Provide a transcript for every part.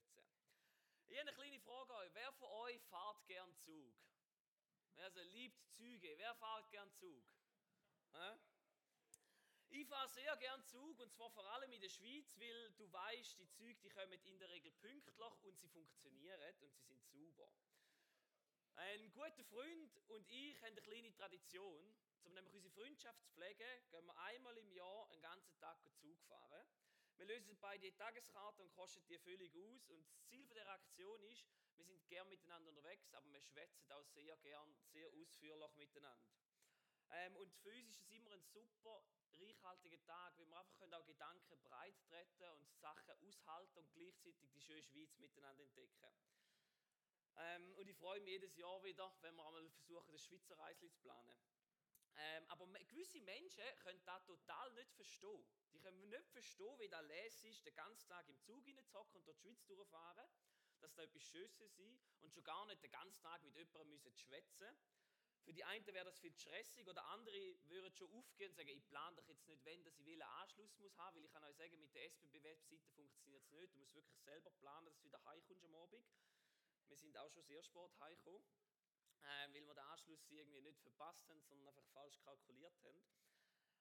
schwätzen. Ich habe eine kleine Frage an euch. Wer von euch fährt gern Zug? Also liebt Züge. Wer fährt gern Zug? Hä? Ich fahre sehr gern Zug und zwar vor allem in der Schweiz, weil du weißt, die Züge die kommen in der Regel pünktlich und sie funktionieren und sie sind sauber. Ein guter Freund und ich haben eine kleine Tradition. Um nämlich unsere Freundschaft zu pflegen, gehen wir einmal im Jahr einen ganzen Tag Zug fahren. Wir lösen beide Tageskarte und kosten die völlig aus. Und das Ziel der Aktion ist, wir sind gern miteinander unterwegs, aber wir schwätzen auch sehr gern, sehr ausführlich miteinander. Ähm, und für uns ist es immer ein super reichhaltiger Tag, weil wir einfach auch Gedanken breit treten und Sachen aushalten und gleichzeitig die schöne Schweiz miteinander entdecken. Ähm, und ich freue mich jedes Jahr wieder, wenn wir einmal versuchen, das Schweizer Reisli zu planen. Ähm, aber gewisse Menschen können das total nicht verstehen. Die können nicht verstehen, wie das lässig ist, den ganzen Tag im Zug reinzocken und durch die Schweiz durchfahren, dass da etwas Schönes ist und schon gar nicht den ganzen Tag mit jemandem müssen schwätzen Für die einen wäre das viel stressig oder andere würden schon aufgehen und sagen, ich plane doch jetzt nicht, wenn dass ich einen Anschluss muss haben, weil ich kann euch sagen, mit der SBB-Webseite funktioniert es nicht. Du musst wirklich selber planen, dass du wieder heimkommst am Abend. Wir sind auch schon sehr spät heimgekommen äh, weil wir den Anschluss irgendwie nicht verpasst haben, sondern einfach falsch kalkuliert haben.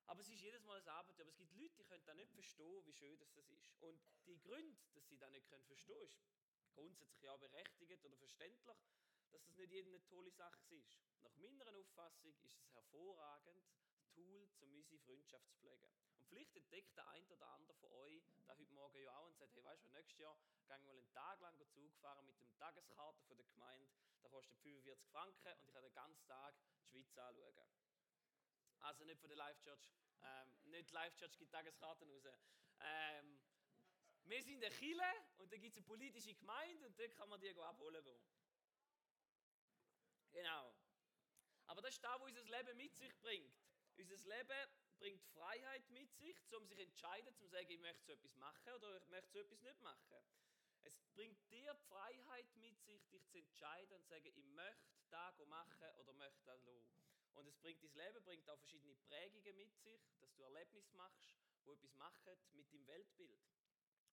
Aber es ist jedes Mal ein Abenteuer. Aber es gibt Leute, die können da nicht verstehen, wie schön das ist. Und die Gründe, dass sie das nicht können verstehen können, ist grundsätzlich ja berechtigt oder verständlich, dass das nicht jede eine tolle Sache ist. Nach meiner Auffassung ist es hervorragend, Tool, um unsere Freundschaft zu pflegen. Und vielleicht entdeckt der ein oder andere von euch da heute Morgen ja auch und sagt, hey, weißt du, nächstes Jahr gehen wir mal einen Tag lang Zug fahren mit dem Tageskarte von der Gemeinde. Da kostet 45 Franken und ich kann den ganzen Tag die Schweiz anschauen. Also nicht von der Life Church. Ähm, nicht Life Church gibt Tageskarten raus. Ähm, wir sind eine Chile und da gibt es eine politische Gemeinde und dort kann man die abholen. Genau. Aber das ist das, was unser Leben mit sich bringt. Unser Leben bringt Freiheit mit sich, um sich zu entscheiden, zu sagen, ich möchte so etwas machen oder ich möchte so etwas nicht machen. Es bringt dir die Freiheit mit sich, dich zu entscheiden und zu sagen, ich möchte das machen oder möchte das lassen. Und es bringt dein Leben, bringt auch verschiedene Prägungen mit sich, dass du Erlebnisse machst, wo etwas machen mit deinem Weltbild.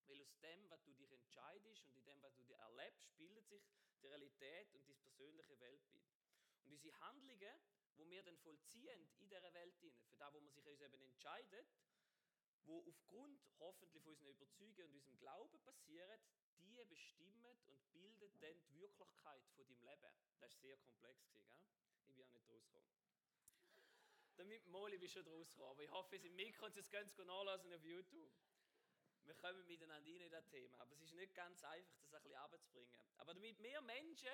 Weil aus dem, was du dich entscheidest und in dem, was du dir erlebst, bildet sich die Realität und dein persönliche Weltbild. Und unsere Handlungen wo wir dann vollziehen in dieser Welt, für das, wo man sich uns eben entscheidet, wo aufgrund hoffentlich von unseren Überzeugungen und unserem Glauben passieren, die bestimmen und bilden dann die Wirklichkeit von deinem Leben. Das war sehr komplex, gell? ich bin auch nicht rausgekommen. Damit Moli bist schon rausgekommen, aber ich hoffe, Sie mit können es nachlesen auf YouTube. Wir kommen miteinander in das Thema, aber es ist nicht ganz einfach, das ein bisschen abzubringen. Aber damit wir Menschen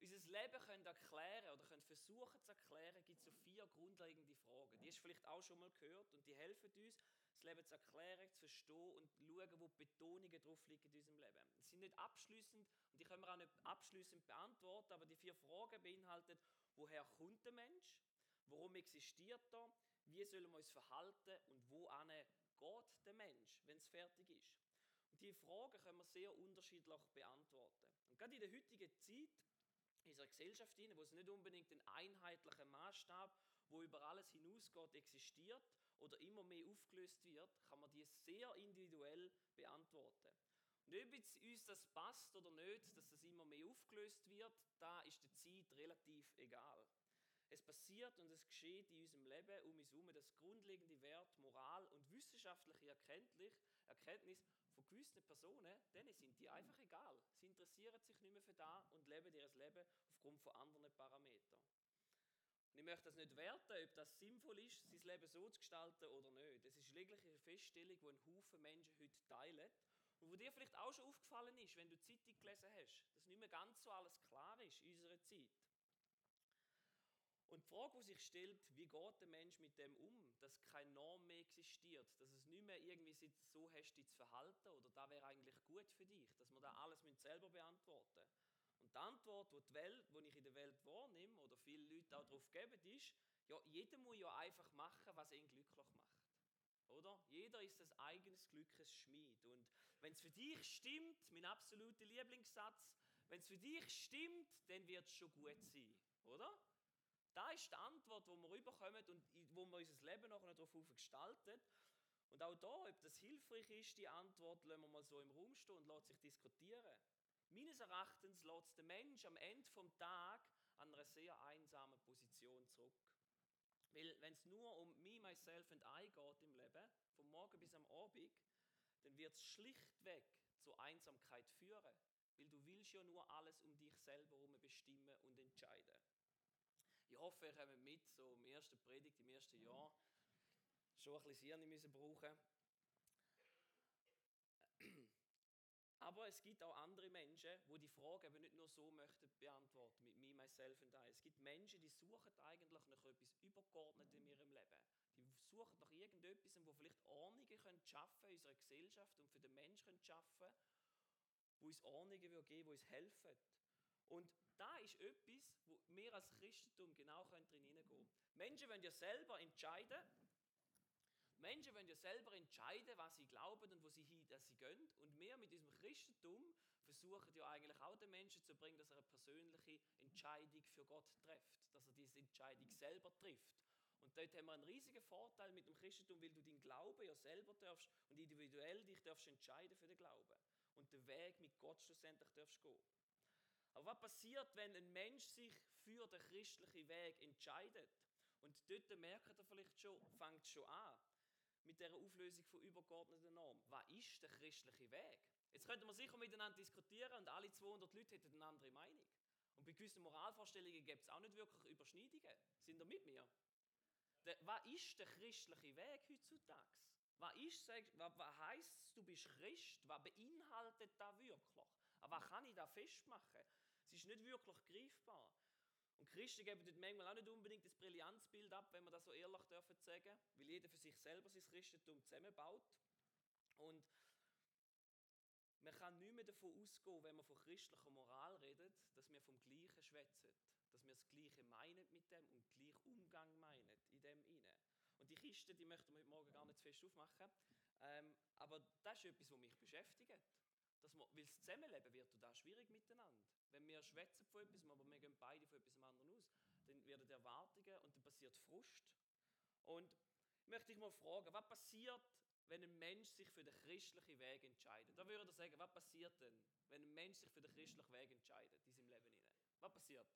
unser Leben können erklären oder können versuchen zu erklären, gibt es so vier grundlegende Fragen. Die hast du vielleicht auch schon mal gehört und die helfen uns, das Leben zu erklären, zu verstehen und zu schauen, wo Betonungen drauf liegen in unserem Leben. Sie sind nicht abschließend und die können wir auch nicht abschließend beantworten, aber die vier Fragen beinhalten, woher kommt der Mensch, warum existiert er, wie sollen wir uns verhalten und wo geht der Mensch, wenn es fertig ist. Und diese Fragen können wir sehr unterschiedlich beantworten. Und gerade in der heutigen Zeit in unserer Gesellschaft hinein, wo es nicht unbedingt ein einheitlicher Maßstab, wo über alles hinausgeht, existiert oder immer mehr aufgelöst wird, kann man die sehr individuell beantworten. Und ob jetzt uns das passt oder nicht, dass das immer mehr aufgelöst wird, da ist der Zeit relativ egal. Es passiert und es geschieht in unserem Leben um uns herum, dass grundlegende Wert, Moral und wissenschaftliche Erkenntnis gewissen Personen, denen sind die einfach egal. Sie interessieren sich nicht mehr für da und leben ihr Leben aufgrund von anderen Parametern. Und ich möchte das nicht werten, ob das sinnvoll ist, sein Leben so zu gestalten oder nicht. Das ist lediglich eine Feststellung, die ein Haufen Menschen heute teilen. Und wo dir vielleicht auch schon aufgefallen ist, wenn du die Zeitung gelesen hast, dass nicht mehr ganz so alles klar ist in unserer Zeit. Und die Frage, die sich stellt, wie geht der Mensch mit dem um, dass keine Norm mehr existiert, dass es nicht mehr irgendwie so hast, dich zu verhalten oder da wäre eigentlich gut für dich, dass man da alles selber beantworten Und die Antwort, die, die, Welt, die ich in der Welt wahrnehme oder viele Leute auch darauf geben, ist, ja, jeder muss ja einfach machen, was ihn glücklich macht. Oder? Jeder ist das eigenes Glückes Schmied. Und wenn es für dich stimmt, mein absoluter Lieblingssatz, wenn es für dich stimmt, dann wird es schon gut sein. Oder? Da ist die Antwort, die wir rüberkommen und wo wir unser Leben nachher darauf gestalten. Und auch da, ob das hilfreich ist, die Antwort lassen wir mal so im Raum stehen und lässt sich diskutieren. Meines Erachtens lässt der Mensch am Ende vom Tag an einer sehr einsamen Position zurück. Weil wenn es nur um me, myself and I geht im Leben, vom Morgen bis am Abend, dann wird es schlichtweg zur Einsamkeit führen. Weil du willst ja nur alles um dich selber herum bestimmen und entscheiden. Ich hoffe, ihr kommt mit, so im ersten Predigt, im ersten Jahr, schon ein bisschen Hirn müssen brauchen Aber es gibt auch andere Menschen, wo die Frage eben nicht nur so möchten beantworten, mit me, myself and I. Es gibt Menschen, die suchen eigentlich nach etwas Übergeordnetem in ihrem Leben. Die suchen nach irgendetwas, wo vielleicht Ordnungen können schaffen in unserer Gesellschaft und für den Menschen können schaffen, wo uns Ordnungen geben wo uns helfen. Und da ist etwas, wo wir als Christentum genau drin hineingehen können. Menschen wollen ja selber entscheiden, Menschen wollen ja selber entscheiden, was sie glauben und wo sie hin dass sie gehen. Und wir mit diesem Christentum versuchen ja eigentlich auch den Menschen zu bringen, dass er eine persönliche Entscheidung für Gott trifft, dass er diese Entscheidung selber trifft. Und dort haben wir einen riesigen Vorteil mit dem Christentum, weil du deinen Glauben ja selber darfst und individuell dich darfst entscheiden für den Glauben und den Weg mit Gott schlussendlich darfst gehen. Aber was passiert, wenn ein Mensch sich für den christlichen Weg entscheidet? Und dort merkt er vielleicht schon, fängt schon an mit der Auflösung von übergeordneten Normen. Was ist der christliche Weg? Jetzt könnte man sicher miteinander diskutieren und alle 200 Leute hätten eine andere Meinung. Und bei gewissen Moralvorstellungen gibt es auch nicht wirklich Überschneidungen. Sind ihr mit mir? Der, was ist der christliche Weg heutzutage? Was, ist, was, was heisst du bist Christ? Was beinhaltet das wirklich? Aber was kann ich da festmachen? Es ist nicht wirklich greifbar. Und Christen geben dort manchmal auch nicht unbedingt das Brillanzbild ab, wenn man das so ehrlich dürfen sagen, weil jeder für sich selber sein Christentum zusammenbaut. Und man kann nicht mehr davon ausgehen, wenn man von christlicher Moral redet, dass wir vom Gleichen schwätzen, dass wir das Gleiche meinen mit dem und gleich Umgang meinen in dem inne. Und die Kiste, die möchten wir heute Morgen gar nicht zu fest aufmachen, ähm, aber das ist etwas, was mich beschäftigt. Dass man, weil das Zusammenleben wird da schwierig miteinander. Wenn wir schwätzen von etwas, aber wir gehen beide von etwas anderem aus, dann werden Erwartungen und dann passiert Frust. Und ich möchte dich mal fragen, was passiert, wenn ein Mensch sich für den christlichen Weg entscheidet? Da würde ich sagen, was passiert denn, wenn ein Mensch sich für den christlichen Weg entscheidet in seinem Leben? Was passiert?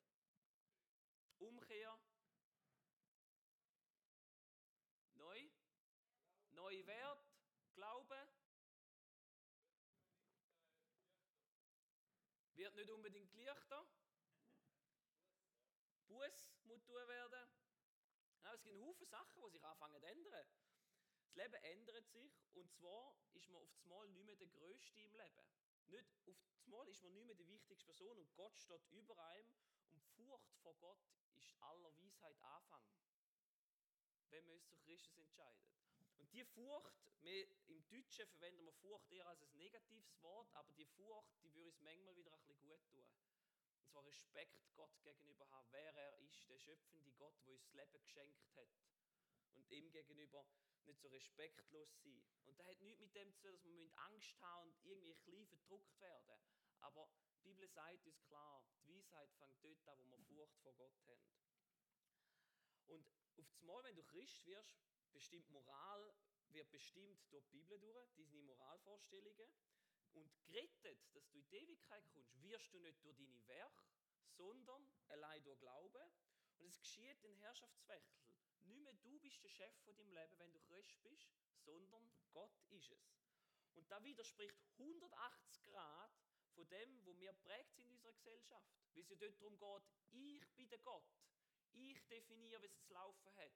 Umkehr, neue Wert, Glaube, Wird nicht unbedingt leichter. Buß muss tun werden. Es gibt Haufen Sachen, die sich anfangen zu ändern. Das Leben ändert sich und zwar ist man auf das Mal nicht mehr der Größte im Leben. Nicht auf das Mal ist man nicht mehr die wichtigste Person und Gott steht über einem und die Furcht vor Gott ist aller Weisheit Anfang, wenn man uns zu Christus entscheidet. Und die Furcht, wir, im Deutschen verwenden wir Furcht eher als ein negatives Wort, aber die Furcht, die würde uns manchmal wieder ein bisschen gut tun. Und zwar Respekt Gott gegenüber haben, wer er ist, der schöpfende Gott, der uns das Leben geschenkt hat. Und ihm gegenüber nicht so respektlos sein. Und das hat nichts mit dem zu tun, dass wir Angst haben und irgendwie klein verdruckt werden. Aber die Bibel sagt uns klar, die Weisheit fängt dort an, wo wir Furcht vor Gott haben. Und auf das Mal, wenn du Christ wirst, bestimmt Moral wird bestimmt durch die Bibel durch, diese Moralvorstellungen. Und gerettet, dass du in die Ewigkeit kommst, wirst du nicht durch deine Werke, sondern allein durch Glauben. Und es geschieht ein Herrschaftswechsel. Nicht mehr du bist der Chef von deinem Leben, wenn du Christ bist, sondern Gott ist es. Und da widerspricht 180 Grad von dem, wo wir prägt sind in unserer Gesellschaft. Weil es ja dort darum geht, ich bin der Gott. Ich definiere, wie es zu laufen hat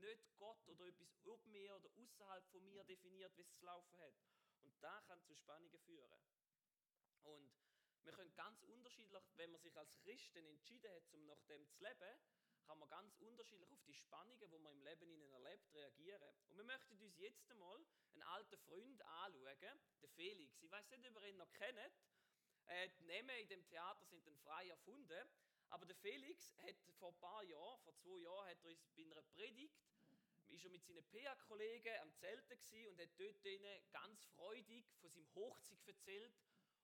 nicht Gott oder etwas ob mir oder außerhalb von mir definiert, wie es zu laufen hat. Und da kann zu Spannungen führen. Und wir können ganz unterschiedlich, wenn man sich als Christen entschieden hat, um nach dem zu leben, kann man ganz unterschiedlich auf die Spannungen, die man im Leben ihnen erlebt, reagieren. Und wir möchten uns jetzt einmal einen alten Freund anschauen, den Felix. Ich weiß nicht, ob ihr ihn noch kennt. Äh, die Namen in dem Theater sind dann frei erfunden. Aber der Felix hat vor ein paar Jahren, vor zwei Jahren, hat er uns bei einer Predigt, ist er mit seinen PA-Kollegen am Zelten und hat dort ihnen ganz freudig von seinem Hochzeit erzählt.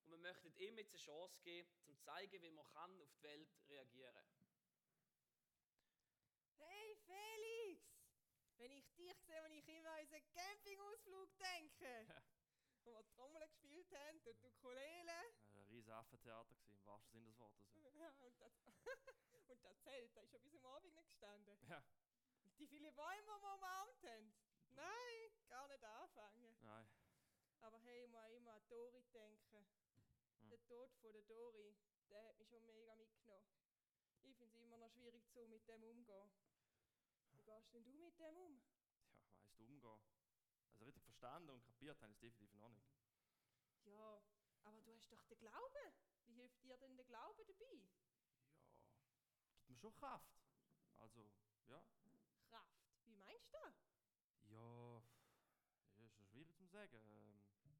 Und wir möchten ihm jetzt eine Chance geben, um zu zeigen, wie man kann auf die Welt reagieren Hey Felix! wenn ich dich sehe, wenn ich immer an unseren Campingausflug denke. Ja. Wo wir Trommeln gespielt haben und die Ukulele. Ein Affentheater gewesen, im wahrsten Sinne des Wortes. Ja. Ja, und, das, und das Zelt, das ist ja bis am Abend nicht gestanden. ja. Und die vielen Bäume, die wir umarmt haben. Nein, gar nicht anfangen. Nein. Aber hey, ich muss immer an Dori denken. Hm. Der Tod von der Dori, der hat mich schon mega mitgenommen. Ich finde es immer noch schwierig, so mit dem umzugehen. Wie gehst denn du mit dem um? Ja, weißt du, umgehen. Also richtig verstanden und kapiert habe ich es definitiv noch nicht. Ja, aber du hast doch den Glauben. Wie hilft dir denn der Glaube dabei? Ja, gibt mir schon Kraft. Also, ja. Kraft. Wie meinst du das? Ja, ja ist schon schwierig zu sagen. Ähm, ja,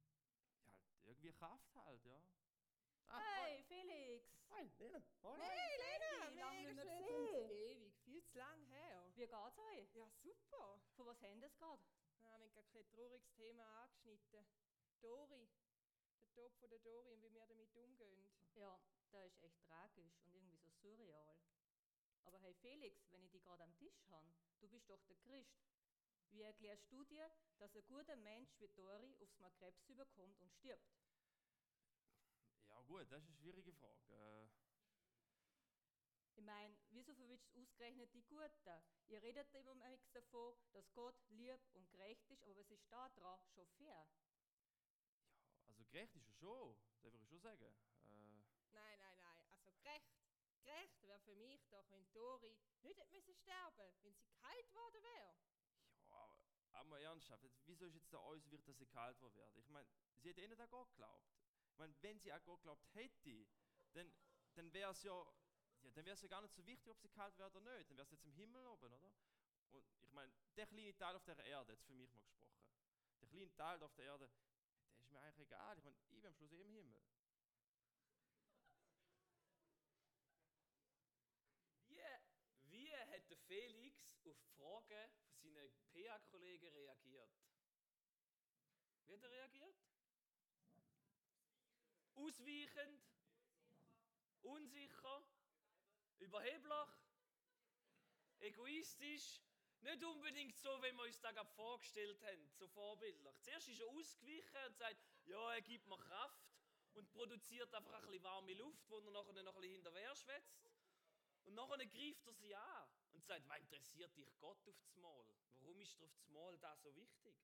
halt irgendwie Kraft halt, ja. Ah, Hey, Felix! Hi, Lena. Hallo. Hey Lena, Wie lange nicht gesehen? Ewig, viel zu lang her. Wie geht's euch? Ja, super. Von was haben das gerade? Wir haben gerade kein trauriges Thema angeschnitten. Dori. Der Tod von der Dori und wie wir damit umgehen. Ja, das ist echt tragisch und irgendwie so surreal. Aber hey Felix, wenn ich dich gerade am Tisch habe, du bist doch der Christ. Wie erklärst du dir, dass ein guter Mensch wie Dori aufs Mal Krebs überkommt und stirbt? Ja gut, das ist eine schwierige Frage. Äh, Ich meine, wieso verwünscht ausgerechnet die Guten? Ihr redet immer nichts davon, dass Gott lieb und gerecht ist, aber was ist da dran schon fair? Gerecht ist er schon, das würde ich schon sagen. Äh, Nein, nein, nein. Also gerecht. Gerecht wäre für mich doch, wenn Dori nicht hätte müssen sterben wenn sie geheilt worden wäre. ja, aber, ernsthaft, wieso ist jetzt da alles wird, dass sie kalt werden? Ich meine, sie hat eh nicht an Gott geglaubt. Ich meine, wenn sie an Gott geglaubt hätte, dann, dann wäre es ja, ja, dann wäre es ja gar nicht so wichtig, ob sie kalt wird oder nicht. Dann wäre es jetzt im Himmel oben, oder? Und ich meine, der kleine Teil auf der Erde, jetzt für mich mal gesprochen, der kleine Teil auf der Erde, der mir eigentlich egal. Ich meine, ich bin am Schluss eh im Himmel. Wie, wie hat der Felix auf die Fragen von seinen PA-Kollegen reagiert? Wie hat er reagiert? Ausweichend? Unsicher? Überheblich? Egoistisch? Nicht unbedingt so, wie wir uns das vorgestellt haben, so vorbildlich. Zuerst ist er ausgewichen und sagt, ja, er gibt mir Kraft und produziert einfach ein bisschen warme Luft, wo er nachher noch ein bisschen hinterher schwätzt. Und nachher greift er sie an und sagt, was interessiert dich Gott auf das Mal? Warum ist dir auf das Mal das so wichtig?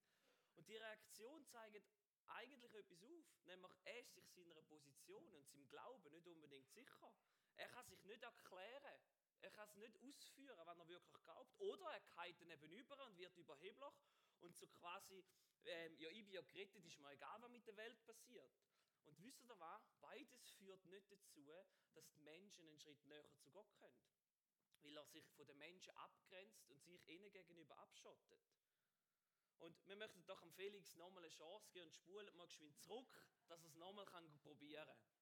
Und die Reaktion zeigt eigentlich etwas auf. Nämlich, er ist sich seiner Position und seinem Glauben nicht unbedingt sicher. Er kann sich nicht erklären. Er kann es nicht ausführen, wenn er wirklich glaubt. Oder er geht dann eben über und wird überheblich und so quasi, ähm, ja, ich bin ja gerettet, ist mir egal, was mit der Welt passiert. Und wisst ihr was? Beides führt nicht dazu, dass die Menschen einen Schritt näher zu Gott kommen. Weil er sich von den Menschen abgrenzt und sich ihnen gegenüber abschottet. Und wir möchten doch dem Felix nochmal eine Chance geben und spulen mal geschwind zurück, dass er es nochmal probieren kann.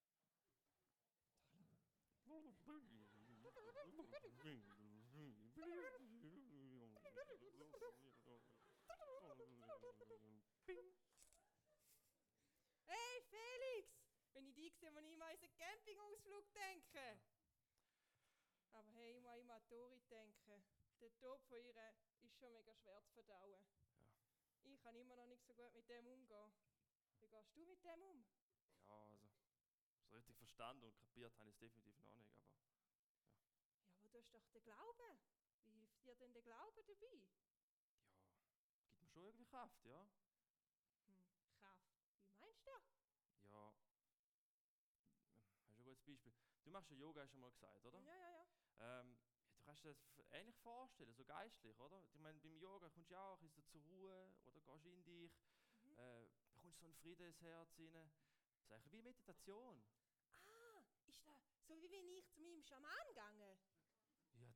Hey Felix! Wenn ich dich sehe, muss ich immer an unseren Campingausflug denken. Aber hey, ich muss immer an Dori denken. Der Tod von ihr ist schon mega schwer zu verdauen. Ja. Ich kann immer noch nicht so gut mit dem umgehen. Wie gehst du mit dem um? Ja, also, so richtig verstanden und kapiert habe ich es definitiv noch nicht, aber Hast doch den Glauben. Wie hilft dir denn der Glaube dabei? ja, gibt mir schon irgendwie Kraft, ja. Hm, Kraft. Wie meinst du? Ja, hast du ein gutes Beispiel. Du machst ja Yoga, hast du mal gesagt, oder? Ja, ja, ja. Ähm, du kannst dir das ähnlich vorstellen, so geistlich, oder? Ich meine, beim Yoga kommst du ja auch ein bisschen zur Ruhe oder gehst in dich, Mhm. äh, bekommst so einen Frieden ins Herz rein. Das ist eigentlich wie Meditation. Ah, ist das so wie wenn ich zu meinem Schaman gegangen?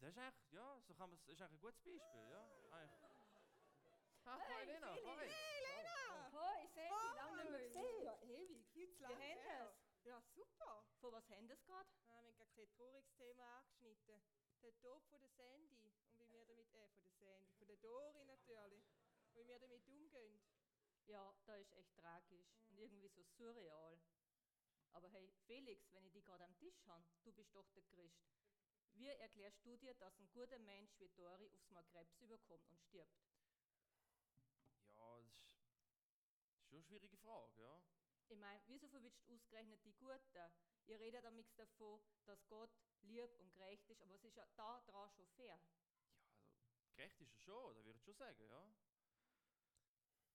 Das ist eigentlich, ja, so kann man, ist eigentlich ein gutes Beispiel, ja. Eigentlich. Ah, Hey, Lena, hi. Hey Lena! Hoi, ich sehe dich lange nicht mehr gesehen. Ja, ewig, viel zu lange haben her. das? Ja, super. Von was haben das gerade? Wir haben gerade kein trauriges Thema angeschnitten. Der Tod von der Sandy und wie wir damit, äh, von der Sandy, von der Dori natürlich. Und wie wir damit umgehen. Ja, das ist echt tragisch und irgendwie so surreal. Aber hey, Felix, wenn ich dich gerade am Tisch habe, du bist doch der Christ. Wir erklären Studie, dass ein guter Mensch wie Dori aufs Mal Krebs überkommt und stirbt. Ja, das ist schon eine schwierige Frage, ja. Ich meine, wieso verwitscht ausgerechnet die Guten? Ihr redet am nichts davon, dass Gott lieb und gerecht ist, aber es ist ja da dran schon fair. Ja, also, gerecht ist er schon, da würde ich schon sagen, ja.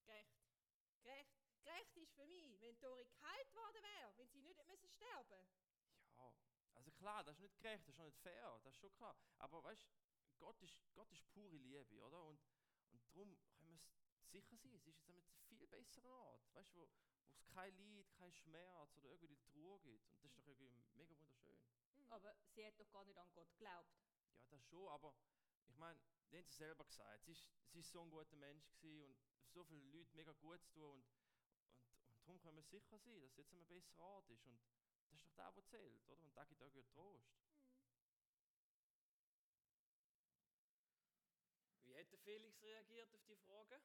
Gerecht. Gerecht. Gerecht ist für mich, wenn Dori geheilt worden wäre, wenn sie nicht sterben müssen klar, das ist nicht gerecht, das ist auch nicht fair, das ist schon klar. Aber weißt Gott ist, Gott ist pure Liebe, oder? Und, und darum können wir es sicher sein, es ist jetzt ein viel besserer Ort, weißt du, wo, wo es kein Leid, kein Schmerz oder irgendwie die Trauer gibt. Und das ist doch irgendwie mega wunderschön. Mhm. Aber sie hat doch gar nicht an Gott geglaubt. Ja, das schon, aber ich meine, die haben es selber gesagt, sie ist, sie ist so ein guter Mensch gewesen und so viele Leute mega gut zu tun und, und, und darum können wir sicher sein, dass es jetzt ein besserer Ort ist und das ist doch der, der zählt, oder? Und da gibt auch gut Trost. Wie hätte Felix reagiert auf die Frage?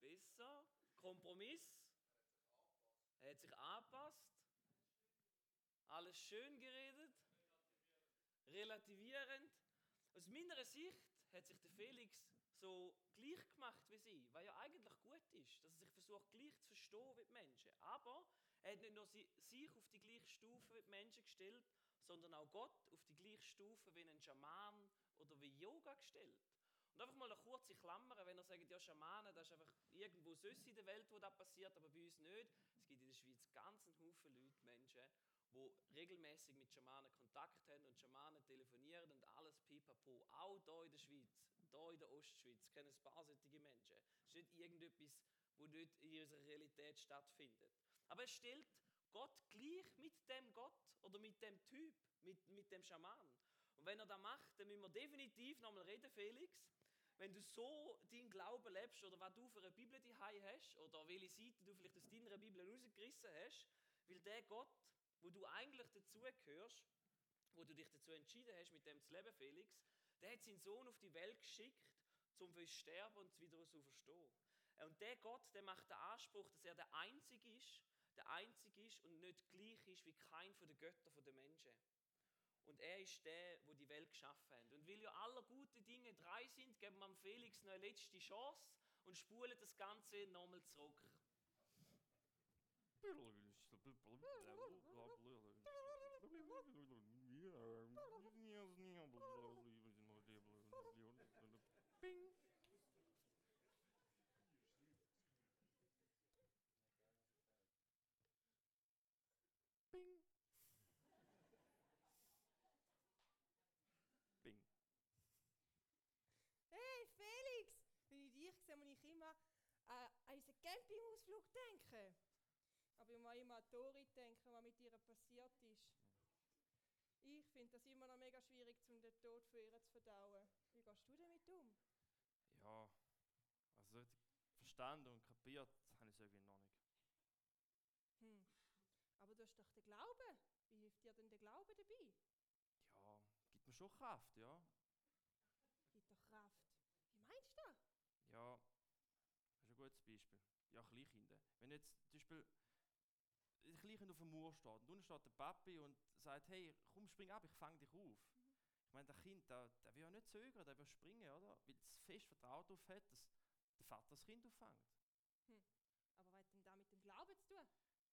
Besser? Kompromiss? Er hat sich angepasst? Alles schön geredet? Relativierend? Aus meiner Sicht hat sich der Felix so gleich gemacht wie sie, was ja eigentlich gut ist, dass er sich versucht gleich zu verstehen wie die Menschen. Aber er hat nicht nur si- sich auf die gleiche Stufe wie die Menschen gestellt, sondern auch Gott auf die gleiche Stufe wie ein Schaman oder wie Yoga gestellt. Und einfach mal eine kurze Klammer, wenn er sagt, ja, Schamanen, das ist einfach irgendwo sonst in der Welt, wo das passiert, aber bei uns nicht. Es gibt in der Schweiz ganz einen Haufen Leute, Menschen, die regelmäßig mit Schamanen Kontakt haben und Schamanen telefonieren und alles pipapo. Auch hier in der Schweiz, hier in der Ostschweiz, kennen ein paar solche Menschen. Es ist nicht irgendetwas, wo nicht in unserer Realität stattfindet. Aber es stellt Gott gleich mit dem Gott oder mit dem Typ, mit, mit dem Schaman. Und wenn er das macht, dann müssen wir definitiv nochmal reden, Felix. Wenn du so deinen Glauben lebst oder was du für eine Bibel daheim hast oder welche Seite du vielleicht aus deiner Bibel rausgerissen hast, weil der Gott, wo du eigentlich dazugehörst, wo du dich dazu entschieden hast, mit dem zu leben, Felix, der hat seinen Sohn auf die Welt geschickt, um für uns zu sterben und wieder zu verstehen. Und der Gott, der macht den Anspruch, dass er der Einzige ist, der Einzige ist und nicht gleich ist wie kein von den Göttern der Menschen. Und er ist der, wo die Welt geschaffen hat. Und weil ja alle gute Dinge drei sind, geben wir Felix noch eine letzte Chance und spulen das Ganze nochmal zurück. Bing. Bing. Bing. Hey Felix! Sehe, muss ich immer äh, an unseren Campingausflug denken. Aber ich muss immer an Tori denken, was mit ihr passiert ist. Ich finde das immer noch mega schwierig, um den Tod von ihr zu verdauen. Wie gehst du damit um? Ja, also richtig verstanden und kapiert habe ich es irgendwie noch nicht. Hm. Aber du hast doch den Glauben. Wie hilft dir denn der Glaube dabei? Ja, gibt mir schon Kraft, ja. Gibt doch Kraft. Wie meinst du das? Ja, das ist ein gutes Beispiel. Ja, Kleinkinder. Wenn jetzt zum Beispiel ein Kleinkind auf dem Mauer steht und unten steht der Papi und sagt, hey, komm, spring ab, ich fange dich auf. Ich meine, der Kind, der, der will ja nicht zögern, der will springen, oder? Weil es fest Vertrauen darauf hat, dass der Vater das Kind auffängt. Aber was hat denn da mit dem Glauben zu tun?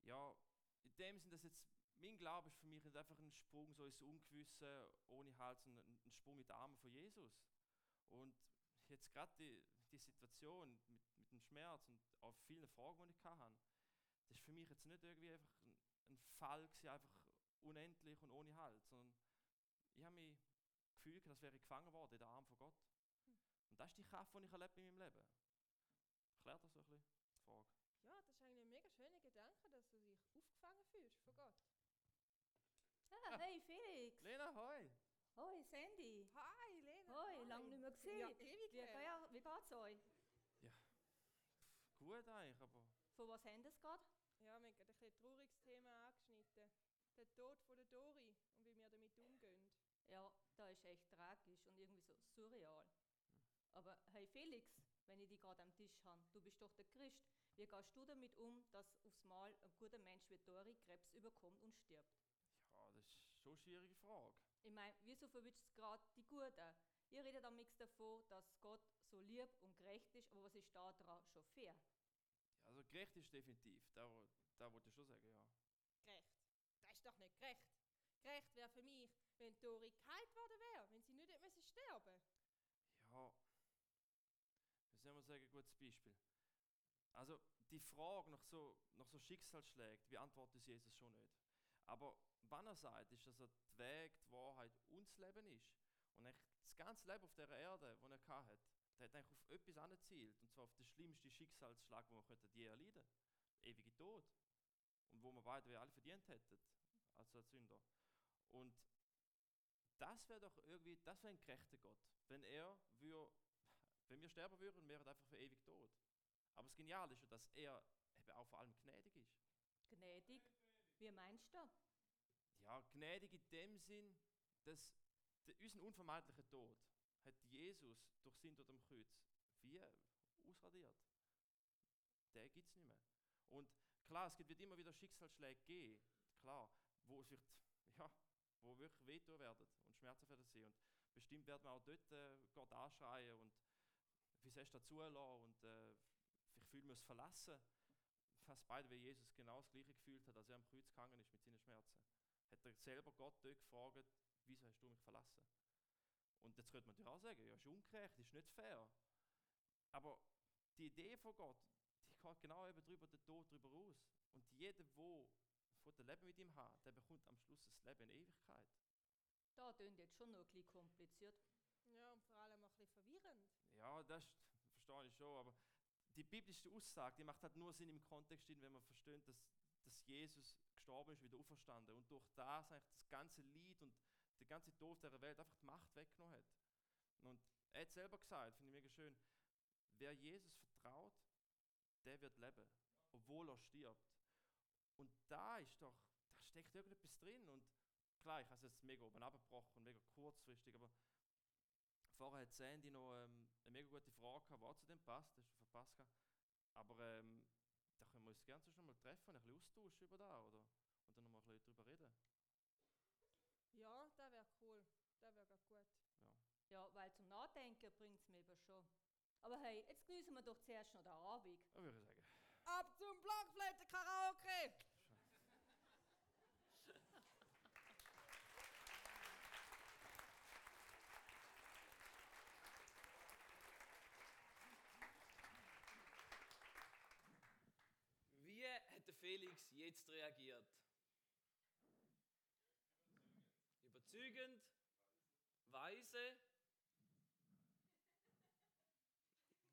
Ja, in dem Sinn, dass jetzt mein Glaube ist für mich nicht einfach ein Sprung so ins Ungewisse, ohne halt so ein, ein Sprung in die Arme von Jesus. Und jetzt gerade die, die Situation mit, dem Schmerz und auch vielen Fragen, die ich hatte, das ist für mich jetzt nicht irgendwie einfach ein, ein Fall gewesen, einfach unendlich und ohne Halt, sondern ich habe mich gefühlt, als wäre ich gefangen worden in den Arm von Gott. Und das ist die Kraft, die ich erlebe in meinem Leben. Erklärt das so ein bisschen die Frage? Ja, das ist eigentlich ein mega schöner Gedanke, dass du dich aufgefangen fühlst von Gott. Ah, hey Felix! Lena, hoi! Hoi Sandy! Hi, Lena. Hoi, lang nicht mehr gesehen. Ja, ewig Wie, ge- wie geht's euch? Gut eigentlich, aber Von was haben das gerade? Ja, wir haben gerade ein bisschen trauriges Thema angeschnitten. Der Tod von der Dori und wie wir damit umgehen. Ja, da ist echt tragisch und irgendwie so surreal. Aber hey Felix, wenn ich dich gerade am Tisch habe, du bist doch der Christ. Wie gehst du damit um, dass aufs Mal ein guter Mensch wie Dori Krebs überkommt und stirbt? ja, das ist schon eine schwierige Frage. Ich meine, wieso verwünscht es gerade die Guten? Ihr redet am davon, dass Gott so lieb und gerecht ist, aber was ist da dran schon fair? Also gerecht ist definitiv, da, da wollte ich schon sagen, ja. Gerecht. Das ist doch nicht gerecht. Gerecht wäre für mich, wenn Dori geheilt worden wäre, wenn sie nicht hätte müssen sterben Ja, wie soll man sagen, gutes Beispiel. Also die Frage nach so, nach so Schicksalsschlägen, wie antwortet Jesus schon nicht. Aber wenn er sagt, ist, dass er die Weg, die Wahrheit und das Leben ist. Und eigentlich das ganze Leben auf dieser Erde, das er hatte, der hat eigentlich auf etwas angezielt. Und zwar auf den schlimmsten Schicksalsschlag, den wir könnten je erleiden Ewige Tod. Und wo wir beide alle verdient hätten, als als Sünder. Und das wäre doch irgendwie, das wäre ein gerechter Gott. Wenn er wür, wenn wir sterben würden, wäre er einfach für ewig tot. Aber das Geniale ist ja, dass er eben auch vor allem gnädig ist. Gnädig? Wie meinst du? Ja, gnädig in dem Sinn, dass der, unseren unvermeidlichen Tod hat Jesus durch Sinn dort am Kreuz wie ausradiert. Der gibt es nicht mehr. Und klar, es wird immer wieder Schicksalsschläge geben, klar, wo wird, ja, wo wirklich wehtun werden und Schmerzen werden sie. Und bestimmt werden wir auch dort äh, Gott anschreien und wie sollst du dazu und äh, ich fühle mich verlassen. Fast beide, wie Jesus genau das gleiche gefühlt hat, als er am Kreuz gegangen ist mit seinen Schmerzen. Hat er selber Gott dort gefragt, wieso hast du mich verlassen? Und jetzt könnte man natürlich auch sagen, ja, ist ungerecht, ist nicht fair. Aber die Idee von Gott, die geht genau eben drüber den Tod drüber raus. Und jeder, der von dem Leben mit ihm hat, der bekommt am Schluss das Leben in Ewigkeit. Da tönt jetzt schon noch ein bisschen kompliziert. Ja, und vor allem auch ein bisschen verwirrend. Ja, das verstehe ich schon, aber die biblische Aussage, die macht halt nur Sinn im Kontext, wenn man versteht, dass, dass Jesus gestorben ist, wieder auferstanden und durch das eigentlich das ganze Lied und der ganze Tod der Welt einfach die Macht weggenommen hat. Und er hat selber gesagt, finde ich mega schön, wer Jesus vertraut, der wird leben, obwohl er stirbt. Und da ist doch, da steckt irgendetwas drin und klar, ich habe es jetzt mega oben abgebrochen und mega kurzfristig, aber Vorher hat Sandy noch ähm, eine mega gute Frage gehabt, was zu dem passt, das du verpasst. Aber ähm, da können wir uns gerne noch mal treffen und ein bisschen austauschen über da, oder? Und dann noch mal ein bisschen drüber reden. Ja, das wäre cool. Das wäre gut. Ja, weil zum Nachdenken bringt es mir eben schon. Aber hey, jetzt genießen wir doch zuerst noch den Abend. Ja, würde ich sagen. Ab zum Blockflöte-Karaoke! Wie hat der Felix jetzt reagiert? Überzeugend, weise,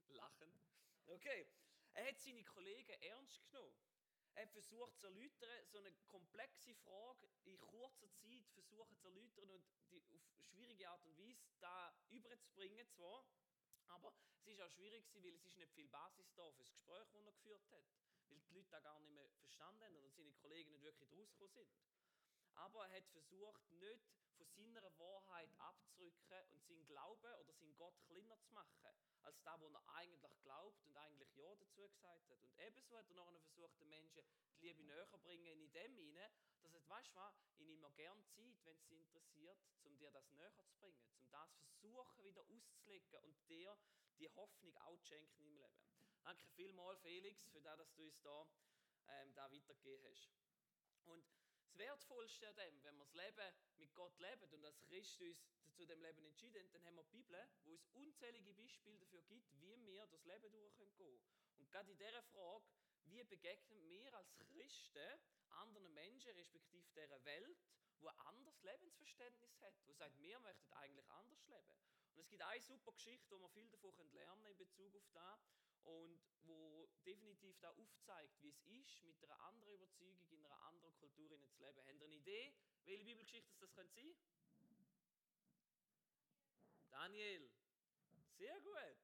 lachend. Okay, er hat seine Kollegen ernst genommen. Er hat versucht zu erläutern, so eine komplexe Frage in kurzer Zeit versuchen zu erläutern und die auf schwierige Art und Weise da überzubringen zwar, aber es ist auch schwierig weil es ist nicht viel Basis da für das Gespräch, das er geführt hat weil die Leute das gar nicht mehr verstanden haben und seine Kollegen nicht wirklich rausgekommen sind. Aber er hat versucht, nicht von seiner Wahrheit abzurücken und seinen Glauben oder seinen Gott kleiner zu machen, als das, was er eigentlich glaubt und eigentlich Ja dazu gesagt hat. Und ebenso hat er nachher versucht, den Menschen die Liebe näher zu bringen in dem hinein, dass er, weißt du was, ich nehme gerne Zeit, wenn es dich interessiert, um dir das näher zu bringen, um das versuchen wieder auszulegen und dir die Hoffnung auch zu schenken im Leben. Danke vielmals, Felix, für das, dass du uns da, ähm, da weitergegeben hast. Und Wertvollste an dem, wenn wir das Leben mit Gott leben und als Christ uns zu dem Leben entschieden, dann haben wir die Bibel, wo uns unzählige Beispiele dafür gibt, wie wir das Leben durchgehen können. Und gerade in dieser Frage, wie begegnen wir als Christen anderen Menschen, respektive dieser Welt, wo ein anderes Lebensverständnis hat, wo sagt, wir möchten eigentlich anders leben. Und es gibt eine super Geschichte, wo wir viel davon lernen können in Bezug auf das und wo definitiv da aufzeigt, wie es ist, mit einer anderen Überzeugung in einer anderen Kultur zu leben. Habt ihr eine Idee, welche Bibelgeschichte das könnte sein? Daniel. Sehr gut.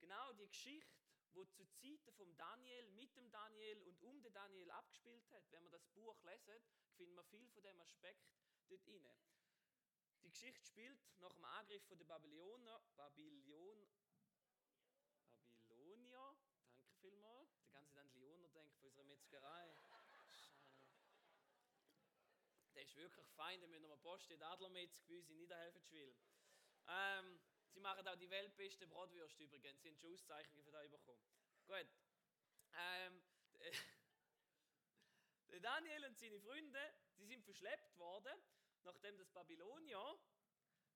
Genau die Geschichte, wo zu Zeiten vom Daniel mit dem Daniel und um den Daniel abgespielt hat. Wenn wir das Buch lesen, finden wir viel von dem Aspekt dort inne. Die Geschichte spielt nach dem Angriff der Babylonier, Babylon, Babylonier, danke vielmals, der ganze an die Leoner denkt von unserer Metzgerei. Der ist wirklich fein, den müssen wir Post in Adlermetz bei uns in Niederhelfenschwil. Ähm, Sie machen auch die weltbeste Bratwürste übrigens. Sie haben schon Auszeichnungen für das bekommen. Gut. Ähm, der Daniel und seine Freunde, die sind verschleppt worden, nachdem das Babylonier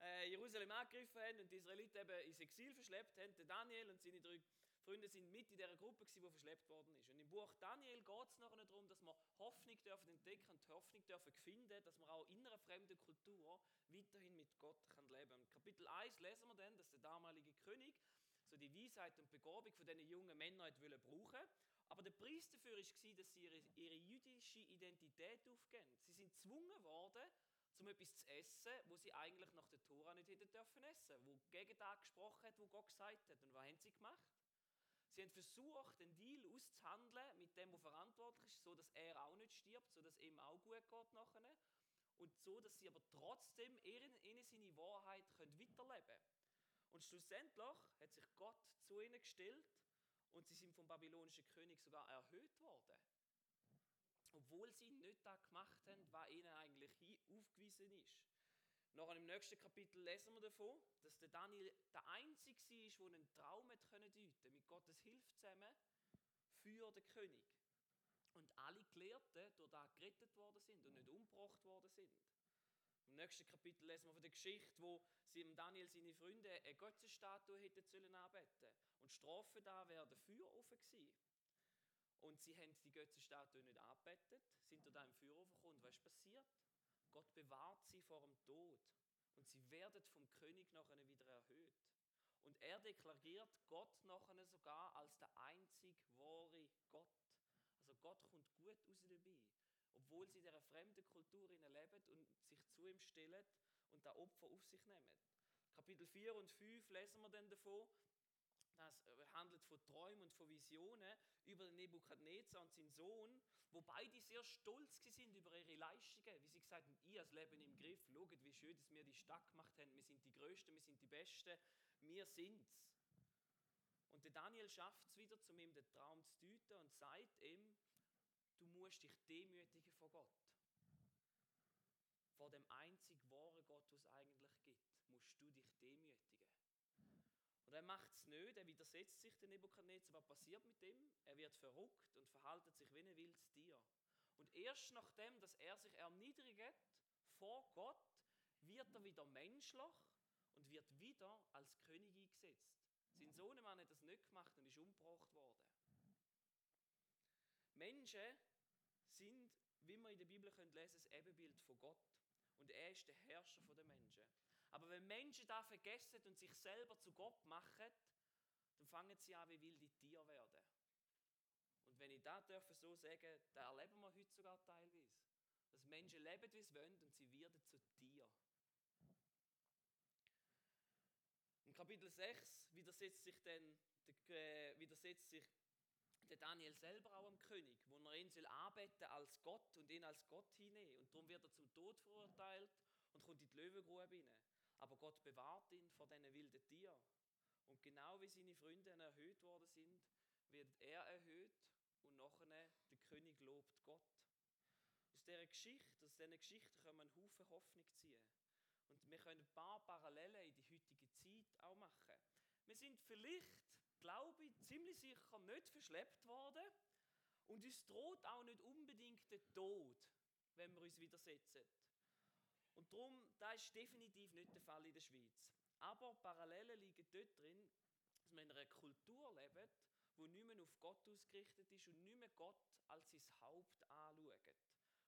äh, Jerusalem angegriffen haben und die Israeliten eben ins Exil verschleppt haben. Der Daniel und seine drei Freunde sind mit in dieser Gruppe, die verschleppt worden ist. Und im Buch Daniel geht es nachher darum, dass wir Hoffnung dürfen entdecken und Hoffnung dürfen finden, dass man auch in einer fremden Kultur weiterhin mit Gott kann leben kann. Im Kapitel 1 lesen wir dann, dass der damalige König so die Weisheit und Begabung von diesen jungen Männern wollen brauchen aber der Preis dafür war, dass sie ihre, ihre jüdische Identität aufgeben. Sie sind gezwungen worden, um etwas zu essen, wo sie eigentlich nach der Tora nicht hätten dürfen essen, wo gegen das gesprochen hat, wo Gott gesagt hat. Und was haben sie gemacht? Sie haben versucht, den Deal auszuhandeln mit dem, der verantwortlich ist, so dass er auch nicht stirbt, so dass ihm auch gut geht nachher. Und so, dass sie aber trotzdem ihnen seine Wahrheit können weiterleben können. Und schlussendlich hat sich Gott zu ihnen gestellt und sie sind vom babylonischen König sogar erhöht worden obwohl sie nicht das gemacht haben, was ihnen eigentlich aufgewiesen ist. Noch im nächsten Kapitel lesen wir davon, dass der Daniel der Einzige war, der einen Traum deuten konnte, mit Gottes Hilfe zusammen, für den König. Und alle Gelehrten durch das gerettet worden sind und nicht umgebracht worden sind. Im nächsten Kapitel lesen wir von der Geschichte, wo sie Daniel seine Freunde eine Götzenstatue hätten sollen anbeten. Und Strafe da wäre Feuer offen gewesen. Und sie haben die Götzenstatue nicht angebetet, sind dort im Feuer gekommen. Was ist passiert? Gott bewahrt sie vor dem Tod. Und sie werden vom König nachher wieder erhöht. Und er deklariert Gott nachher sogar als der einzig wahre Gott. Also Gott kommt gut raus dabei. Obwohl sie in dieser fremden Kultur leben und sich zu ihm stellen und da Opfer auf sich nehmen. Kapitel 4 und 5 lesen wir dann davon, das äh, handelt von Träumen und von Visionen über Nebukadnezar und seinen Sohn, wo beide sehr stolz sind über ihre Leistungen, wie sie gesagt haben, als Leben im Griff, schaut, wie schön, dass wir die Stadt gemacht haben, wir sind die Größten, wir sind die Besten, wir sind's. Und der Daniel schafft es wieder, um ihm den Traum zu deuten und sagt ihm, du musst dich demütigen vor Gott. Vor dem einzig wahren Gott, was es eigentlich gibt, musst du dich demütigen. Und er macht es nicht, er widersetzt sich den Nebukadnezar. Was passiert mit ihm? Er wird verrückt und verhaltet sich wie ein wildes Tier. Und erst nachdem, dass er sich erniedrigt vor Gott, wird er wieder menschlich und wird wieder als König eingesetzt. Sein Sohnemann hat das nicht gemacht und ist umgebracht worden. Menschen sind, wie wir in der Bibel lesen können, das Ebenbild von Gott. Und er ist der Herrscher der Menschen. Aber wenn Menschen da vergessen und sich selber zu Gott machen, dann fangen sie an, wie wilde Tiere werden. Und wenn ich das dürfen so sagen, da erleben wir heute sogar teilweise. Dass Menschen leben, wie sie wollen und sie werden zu Tieren. Im Kapitel 6 widersetzt sich, dann, äh, widersetzt sich der Daniel selber auch am König, wo er ihn soll anbeten als Gott und ihn als Gott hinnehmen. Und darum wird er zum Tod verurteilt und kommt in die Löwengrube hinein. Aber Gott bewahrt ihn vor diesen wilden Tieren. Und genau wie seine Freunde erhöht worden sind, wird er erhöht und nachher der König lobt Gott. Aus dieser Geschichte, aus diesen Geschichten können wir einen Haufen Hoffnung ziehen. Und wir können ein paar Parallelen in die heutige Zeit auch machen. Wir sind vielleicht, glaube ich, ziemlich sicher nicht verschleppt worden. Und uns droht auch nicht unbedingt der Tod, wenn wir uns widersetzen. Und darum, das ist definitiv nicht der Fall in der Schweiz. Aber Parallelen liegen dort drin, dass wir in einer Kultur leben, wo nicht mehr auf Gott ausgerichtet ist und nicht mehr Gott als sein Haupt anschaut.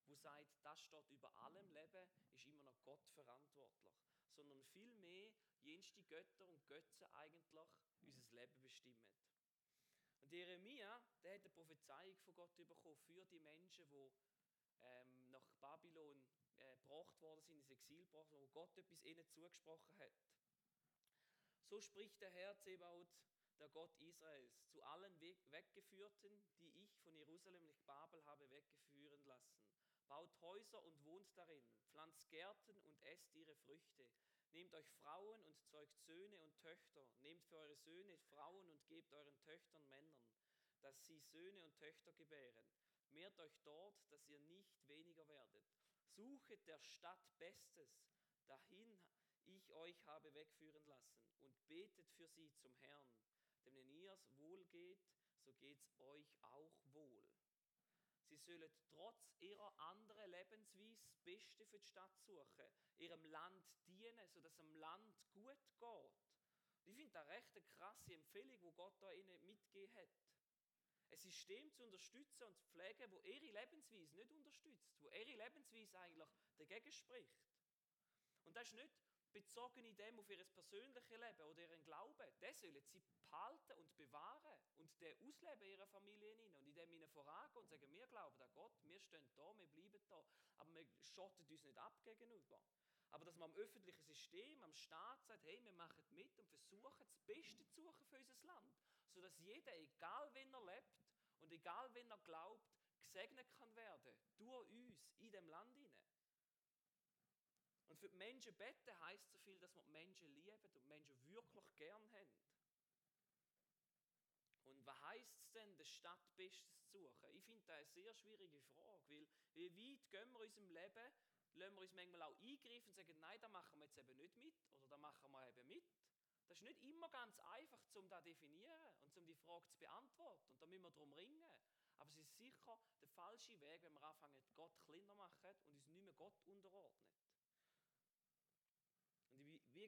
Wo sagt, das steht über allem Leben, ist immer noch Gott verantwortlich. Sondern vielmehr jenste Götter und Götzen eigentlich unser Leben bestimmen. Und Jeremia, der hat eine Prophezeiung von Gott bekommen für die Menschen, die ähm, nach Babylon äh, gebracht worden sind, ins Exil gebracht worden, wo Gott etwas ihnen zugesprochen hat. So spricht der Herr Zebaoth, der Gott Israels, zu allen Weggeführten, die ich von Jerusalem nach Babel habe weggeführen lassen. Baut Häuser und wohnt darin, pflanzt Gärten und esst ihre Früchte. Nehmt euch Frauen und zeugt Söhne und Töchter. Nehmt für eure Söhne Frauen und gebt euren Töchtern Männern, dass sie Söhne und Töchter gebären. Mehrt euch dort, dass ihr nicht weniger werdet. Suchet der Stadt Bestes, dahin ich euch habe wegführen lassen, und betet für sie zum Herrn. Denn wenn ihr es wohl geht, so geht's euch auch wohl. Sie sollen trotz ihrer anderen Lebensweise das Beste für die Stadt suchen, ihrem Land dienen, sodass es dem Land gut geht. Ich finde das recht eine krasse Empfehlung, die Gott da ihnen mitgegeben hat. Ein System zu unterstützen und zu pflegen, wo ihre Lebensweise nicht unterstützt, wo ihre Lebensweise eigentlich dagegen spricht. Und das ist nicht bezogen in dem auf ihr persönliches Leben oder ihren Glauben. Das sollen sie behalten und bewahren und den ausleben in ihrer Familie und in dem ihnen vorangehen und sagen, wir glauben an Gott, wir stehen da, wir bleiben da, aber wir schotten uns nicht ab gegenüber. Aber dass man am öffentlichen System, am Staat sagt, hey, wir machen mit und versuchen, das Beste zu suchen für unser Land, sodass jeder, egal wen er lebt und egal wen er glaubt, gesegnet kann werden durch uns in dem Land hinein. Und für die Menschen beten heißt so viel, dass wir die Menschen lieben und die Menschen wirklich gern haben. Und was heißt es denn, der Stadt Bestes zu suchen? Ich finde das eine sehr schwierige Frage, weil wie weit gehen wir in unserem Leben, lassen wir uns manchmal auch eingreifen und sagen, nein, da machen wir jetzt eben nicht mit oder da machen wir eben mit. Das ist nicht immer ganz einfach, um das zu definieren und um die Frage zu beantworten. Und da müssen wir darum ringen. Aber es ist sicher der falsche Weg, wenn wir anfangen, Gott kleiner machen und uns nicht mehr Gott unterordnen.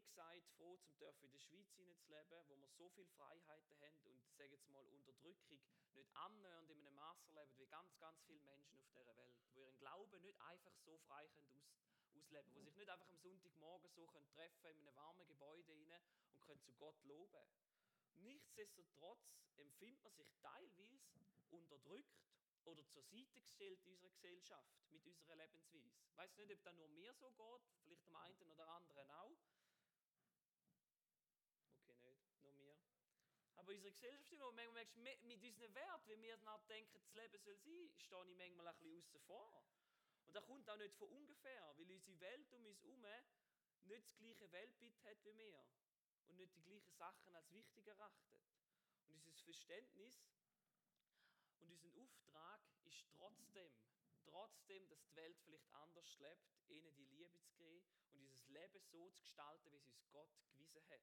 Wie gesagt, froh, zum dürfen in der Schweiz hineinzuleben, wo wir so viele Freiheiten haben und, sage jetzt mal, Unterdrückung nicht annähernd in einem Maß erleben, wie ganz, ganz viele Menschen auf dieser Welt, wo ihren Glauben nicht einfach so frei können aus, ausleben wo sich nicht einfach am Sonntagmorgen so können treffen in einem warmen Gebäude rein und können zu Gott loben. Nichtsdestotrotz empfindet man sich teilweise unterdrückt oder zur Seite gestellt in unserer Gesellschaft mit unserer Lebensweise. Ich weiß nicht, ob das nur mir so geht, vielleicht dem einen oder anderen auch. Okay, nicht, nur mir. Aber unsere Gesellschaft, wo manchmal merkst, mit unseren Werten, wie wir nachdenken, das Leben soll sein, stehe ich manchmal ein bisschen außen vor. Und das kommt auch nicht von ungefähr, weil unsere Welt um uns herum nicht das gleiche Weltbild hat wie wir und nicht die gleichen Sachen als wichtig erachtet. Und unser Verständnis und unser Auftrag ist trotzdem, trotzdem, dass die Welt vielleicht anders lebt, ihnen die Liebe zu geben und dieses Leben so zu gestalten, wie es uns Gott gewiesen hat.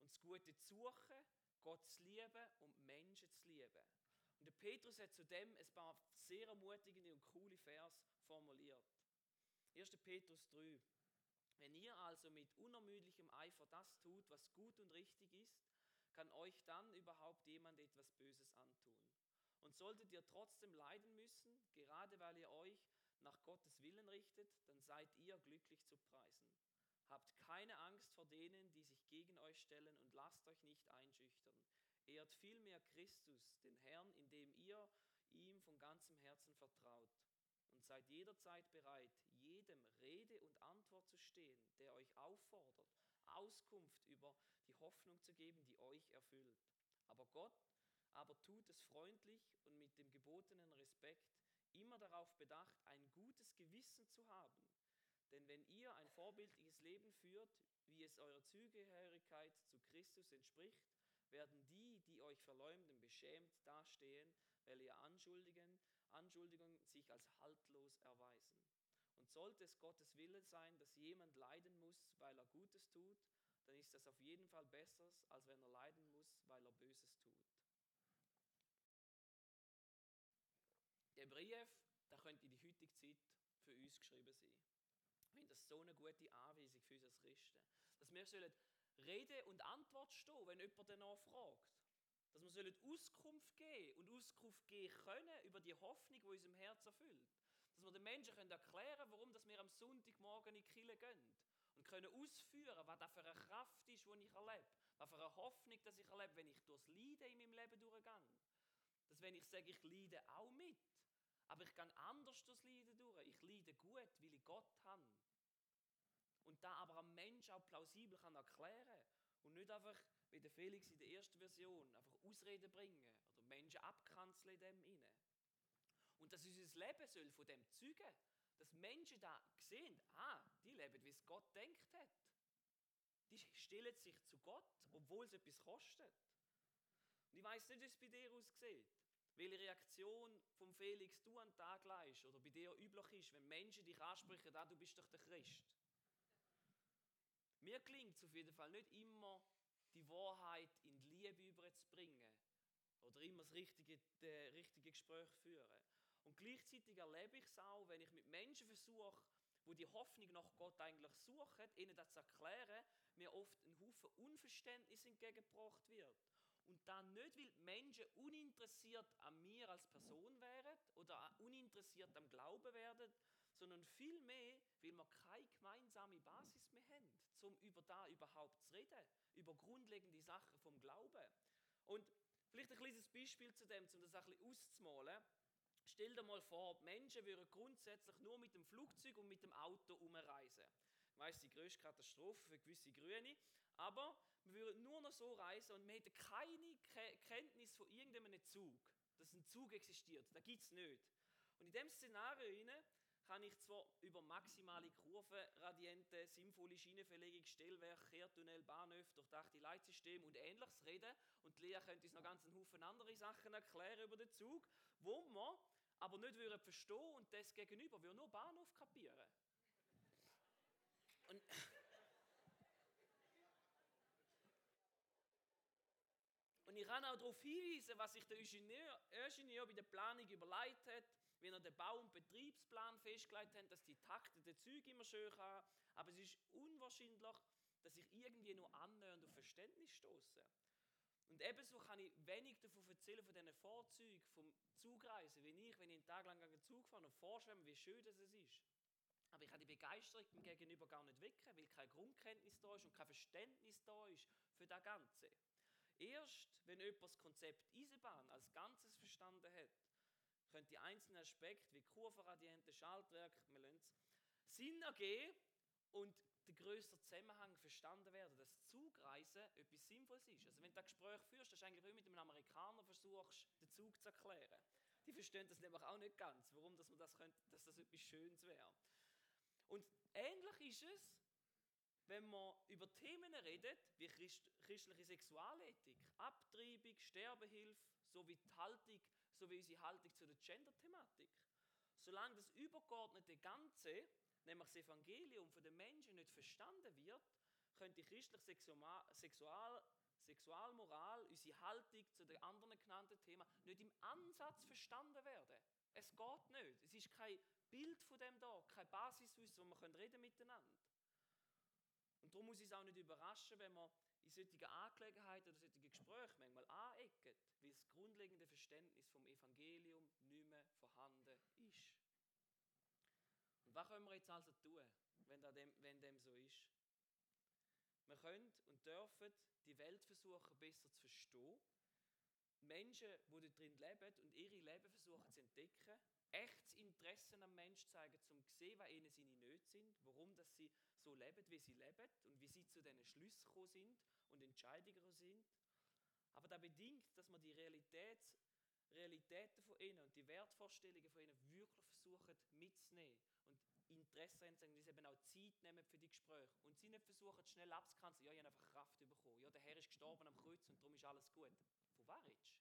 Und das Gute zu suchen, Gott zu lieben und Menschen zu lieben. Und der Petrus hat zudem ein paar sehr ermutigende und coole Vers formuliert. 1. Petrus 3. Wenn ihr also mit unermüdlichem Eifer das tut, was gut und richtig ist, kann euch dann überhaupt jemand etwas Böses antun. Und solltet ihr trotzdem leiden müssen, gerade weil ihr euch nach Gottes Willen richtet, dann seid ihr glücklich zu preisen. Habt keine Angst vor denen, die sich gegen euch stellen und lasst euch nicht einschüchtern. Ehrt vielmehr Christus, den Herrn, indem ihr ihm von ganzem Herzen vertraut. Und seid jederzeit bereit, jedem Rede und Antwort zu stehen, der euch auffordert, Auskunft über die Hoffnung zu geben, die euch erfüllt. Aber Gott aber tut es freundlich und mit dem gebotenen Respekt, immer darauf bedacht, ein gutes Gewissen zu haben. Denn wenn ihr ein vorbildliches Leben führt, wie es eurer Zugehörigkeit zu Christus entspricht, werden die, die euch verleumden, beschämt dastehen, weil ihr Anschuldigen, Anschuldigungen sich als haltlos erweisen. Und sollte es Gottes Wille sein, dass jemand leiden muss, weil er Gutes tut, dann ist das auf jeden Fall besser, als wenn er leiden muss, weil er Böses tut. Der Brief, der könnte in die heutige Zeit für uns geschrieben sein. Ich finde das so eine gute Anweisung für uns als Christen. Dass wir sollen Rede und Antwort stehen, wenn jemand danach fragt. Dass wir sollen Auskunft geben und Auskunft geben können über die Hoffnung, die unserem Herz erfüllt. Dass wir den Menschen können erklären warum dass wir am Sonntagmorgen in die Kirche gehen. Und können ausführen, was das für eine Kraft ist, die ich erlebe. Was für eine Hoffnung, dass ich erlebe, wenn ich durchs Leiden in meinem Leben durchgehe. Dass wenn ich sage, ich leide auch mit, aber ich gehe anders durchs Leiden durch. Ich leide gut, weil ich Gott habe. Und da aber ein Mensch auch plausibel kann erklären und nicht einfach, wie der Felix in der ersten Version, einfach Ausreden bringen oder Menschen abkanzeln in dem inne. Und dass unser Leben soll von dem zeugen, dass Menschen da sehen, ah, die leben, wie es Gott denkt hat. Die stellen sich zu Gott, obwohl es etwas kostet. Und ich weiß nicht, wie es bei dir aussieht welche Reaktion vom Felix du an den Tag leist oder bei dir üblich ist, wenn Menschen dich ansprechen, ah, du bist doch der Christ. Mir gelingt es auf jeden Fall nicht immer, die Wahrheit in die Liebe überzubringen oder immer das richtige, das richtige Gespräch führen. Und gleichzeitig erlebe ich es auch, wenn ich mit Menschen versuche, wo die Hoffnung nach Gott eigentlich suchen, ihnen das zu erklären, mir oft ein Haufen Unverständnis entgegengebracht wird. Und dann nicht, weil Menschen uninteressiert an mir als Person wären oder uninteressiert am Glauben werden, sondern vielmehr, weil wir keine gemeinsame Basis mehr haben, um über da überhaupt zu reden, über grundlegende Sachen vom Glauben. Und vielleicht ein kleines Beispiel zu dem, um das ein bisschen auszumalen. Stell dir mal vor, Menschen würden grundsätzlich nur mit dem Flugzeug und mit dem Auto umreisen. Ich weiss, die größte Katastrophe für gewisse Grüne, aber wir würden nur noch so reisen und wir hätten keine Kenntnis von irgendeinem Zug, dass ein Zug existiert. Das gibt es nicht. Und in diesem Szenario kann ich zwar über maximale Kurvenradiente, sinnvolle Schienenverlegung, Stellwerk, Kehrtunnel, Bahnhöfe, durchdachte Leitsystem und Ähnliches reden und die Lea könnte uns noch ganz einen Haufen andere Sachen erklären über den Zug, wo wir aber nicht würden verstehen und das Gegenüber würde nur Bahnhof kapieren. Und Und ich kann auch darauf hinweisen, was sich der Ingenieur, Ingenieur bei der Planung überlegt hat, wenn er den Bau- und Betriebsplan festgelegt hat, dass die Takte der Züge immer schön haben. Aber es ist unwahrscheinlich, dass ich irgendwie nur annähernd auf Verständnis stoße. Und ebenso kann ich wenig davon erzählen, von diesen Vorzügen, vom Zugreisen, wie ich, wenn ich einen Tag lang einen Zug fahre und vorschwemme, wie schön das ist. Aber ich kann die Begeisterung gegenüber gar nicht wecken, weil keine Grundkenntnis da ist und kein Verständnis da ist für das Ganze. Erst wenn jemand das Konzept Eisenbahn als Ganzes verstanden hat, können die einzelnen Aspekte wie Kurvenradiente, Schaltwerk, Sinn ergeben und der größere Zusammenhang verstanden werden, dass Zugreisen etwas Sinnvolles ist. Also wenn du ein Gespräch führst, das ist eigentlich wie mit einem Amerikaner versuchst, den Zug zu erklären. Die verstehen das nämlich auch nicht ganz, warum dass man das könnte, dass das etwas Schönes wäre. Und ähnlich ist es, wenn man über Themen redet, wie christliche Sexualethik, Abtreibung, Sterbehilfe, sowie die Haltung, sowie unsere Haltung zu der Gender-Thematik. Solange das übergeordnete Ganze, nämlich das Evangelium von den Menschen nicht verstanden wird, könnte die christliche Sexual Sexualmoral, unsere Haltung zu den anderen genannten Themen nicht im Ansatz verstanden werden. Es geht nicht. Es ist kein Bild von dem da, kein Basiswissen, wo wir reden miteinander. Und darum muss es auch nicht überraschen, wenn man in solchen Angelegenheiten oder solchen Gesprächen manchmal anecken, weil das grundlegende Verständnis vom Evangelium nicht mehr vorhanden ist. Und was können wir jetzt also tun, wenn dem, wenn dem so ist? Wir können und dürfen die Welt versuchen besser zu verstehen. Menschen, die drin leben und ihre Leben versuchen zu entdecken, echtes Interesse am Mensch zeigen, um zu sehen, was ihnen seine Nöte sind, warum dass sie so leben, wie sie leben und wie sie zu diesen Schlüssen gekommen sind und Entscheidungen sind. Aber das bedingt, dass man die Realitäts, Realitäten von ihnen und die Wertvorstellungen von ihnen wirklich versuchen mitzunehmen und Interesse haben, dass sie eben auch Zeit nehmen für die Gespräche und sie nicht versuchen, schnell abzukanzeln, ja, ich habe einfach Kraft bekommen, ja, der Herr ist gestorben am Kreuz und darum ist alles gut. Wahrheit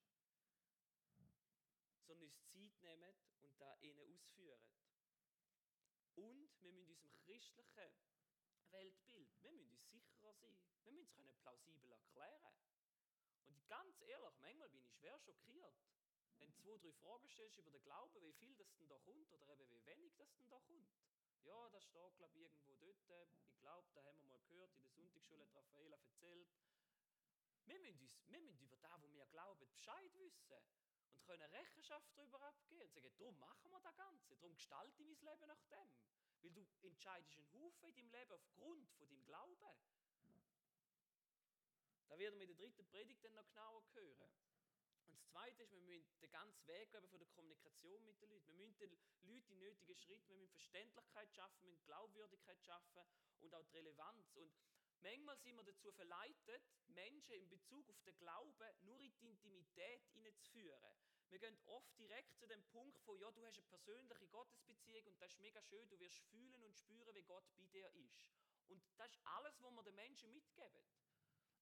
sondern uns Zeit nehmen und da ihnen ausführen. Und wir müssen unserem christlichen Weltbild, wir müssen uns sicherer sein. Wir müssen es plausibel erklären. Und ganz ehrlich, manchmal bin ich schwer schockiert, wenn du zwei, drei Fragen stellst über den Glauben, wie viel das denn da kommt oder eben wie wenig das denn da kommt. Ja, das steht, glaube ich, irgendwo dort. Ich glaube, da haben wir mal gehört, in der Sonntagsschule hat Raffaella erzählt. Wir müssen, uns, wir müssen über das, was wir glauben, Bescheid wissen und können Rechenschaft darüber abgeben und sagen, darum machen wir das Ganze, darum gestalte ich mein Leben nach dem. Weil du entscheidest einen Haufen in deinem Leben aufgrund von deinem Glauben. Da werden wir in der dritten Predigt dann noch genauer hören. Und das Zweite ist, wir müssen den ganzen Weg von der Kommunikation mit den Leuten. Wir müssen den Leuten die nötigen Schritte, wir müssen Verständlichkeit schaffen, wir müssen Glaubwürdigkeit schaffen und auch die Relevanz. Und manchmal sind wir dazu verleitet, Menschen in Bezug auf den Glauben nur in die Intimität hineinzuführen. Wir gehen oft direkt zu dem Punkt von, ja, du hast eine persönliche Gottesbeziehung und das ist mega schön, du wirst fühlen und spüren, wie Gott bei dir ist. Und das ist alles, was wir den Menschen mitgeben.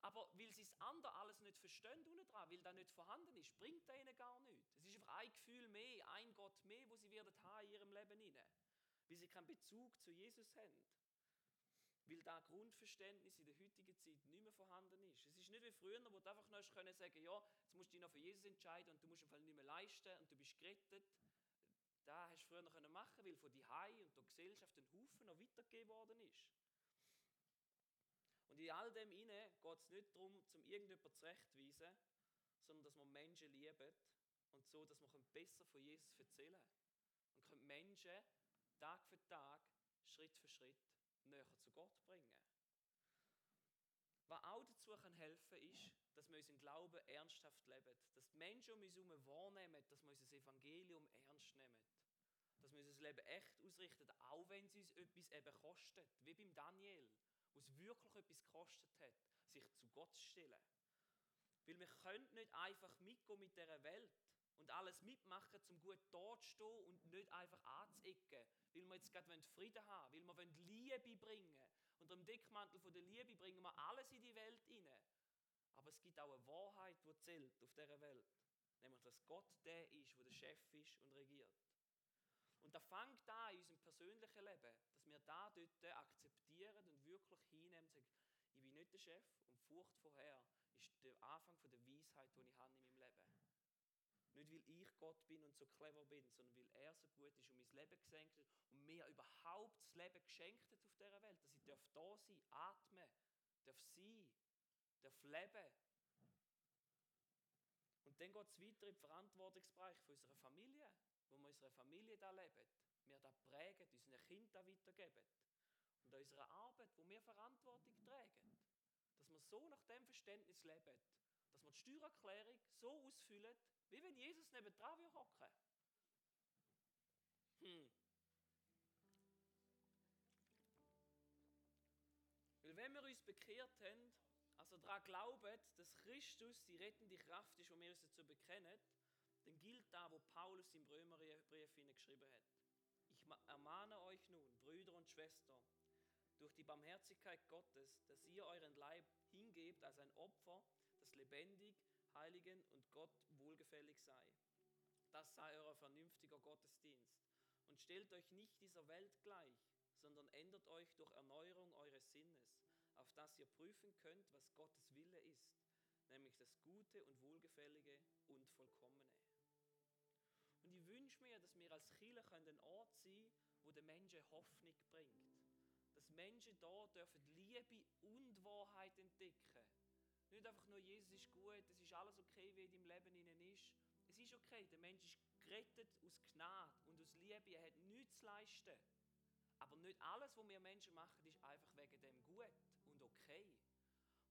Aber weil sie das andere alles nicht verstehen, dran, weil das nicht vorhanden ist, bringt das ihnen gar nichts. Es ist einfach ein Gefühl mehr, ein Gott mehr, wo sie haben in ihrem Leben hinein, weil sie keinen Bezug zu Jesus haben. Weil da Grundverständnis in der heutigen Zeit nicht mehr vorhanden ist. Es ist nicht wie früher, wo du einfach noch können sagen ja, jetzt musst du dich noch für Jesus entscheiden und du musst im Fall nicht mehr leisten und du bist gerettet. Da hast du früher noch machen, weil von die und der Gesellschaft ein Haufen noch weitergegeben worden ist. Und in all dem inne geht es nicht darum, zum irgendjemand zurechtzuweisen, sondern dass wir Menschen lieben und so, dass wir besser von Jesus erzählen können. Und können Menschen Tag für Tag, Schritt für Schritt näher zu Gott bringen. Was auch dazu kann helfen ist, dass wir unseren Glauben ernsthaft leben. Dass die Menschen um uns herum wahrnehmen, dass wir unser Evangelium ernst nehmen. Dass wir unser Leben echt ausrichten, auch wenn es uns etwas eben kostet. Wie beim Daniel, wo es wirklich etwas gekostet hat, sich zu Gott zu stellen. Weil wir können nicht einfach mitgehen mit dieser Welt und alles mitmachen, um gut dort zu stehen und nicht einfach anzuecken, weil wir jetzt gerade Frieden haben weil wir Liebe bringen Unter dem Deckmantel der Liebe bringen wir alles in die Welt hinein. Aber es gibt auch eine Wahrheit, die zählt auf dieser Welt. Nämlich, dass Gott der ist, der der Chef ist und regiert. Und da fängt an in unserem persönlichen Leben, dass wir da dort akzeptieren und wirklich hinnehmen und sagen, ich bin nicht der Chef und Furcht vorher ist der Anfang der Weisheit, die ich habe in meinem Leben. Gott bin und so clever bin, sondern weil er so gut ist und mein Leben gesenkt hat und mir überhaupt das Leben geschenkt hat auf dieser Welt. Dass ich darf da sein, atmen, darf sein, darf leben. Und dann geht es weiter im Verantwortungsbereich von unserer Familie, wo wir unsere Familie da leben. Wir da prägen, unseren Kindern weitergeben. Und an unserer Arbeit, wo wir Verantwortung tragen. Dass wir so nach dem Verständnis leben, dass wir die Steuererklärung so ausfüllen, wie wenn Jesus neben dran hocken Hm. Weil wenn wir uns bekehrt haben, also daran glauben, dass Christus die rettende Kraft ist, die wir uns dazu bekennen, dann gilt da, wo Paulus im Römerbrief geschrieben hat. Ich ermahne euch nun, Brüder und Schwestern, durch die Barmherzigkeit Gottes, dass ihr euren Leib hingebt als ein Opfer, das lebendig, heiligen und Gott wohlgefällig sei. Das sei euer vernünftiger Gottesdienst. Und stellt euch nicht dieser Welt gleich, sondern ändert euch durch Erneuerung eures Sinnes, auf dass ihr prüfen könnt, was Gottes Wille ist, nämlich das Gute und Wohlgefällige und Vollkommene. Und ich wünsche mir, dass wir als Kirche ein Ort sein wo den Menschen Hoffnung bringt. Dass Menschen da dürfen Liebe und Wahrheit entdecken nicht einfach nur, Jesus ist gut, es ist alles okay, wie in deinem Leben innen ist. Es ist okay, der Mensch ist gerettet aus Gnade und aus Liebe, er hat nichts zu leisten. Aber nicht alles, was wir Menschen machen, ist einfach wegen dem gut und okay.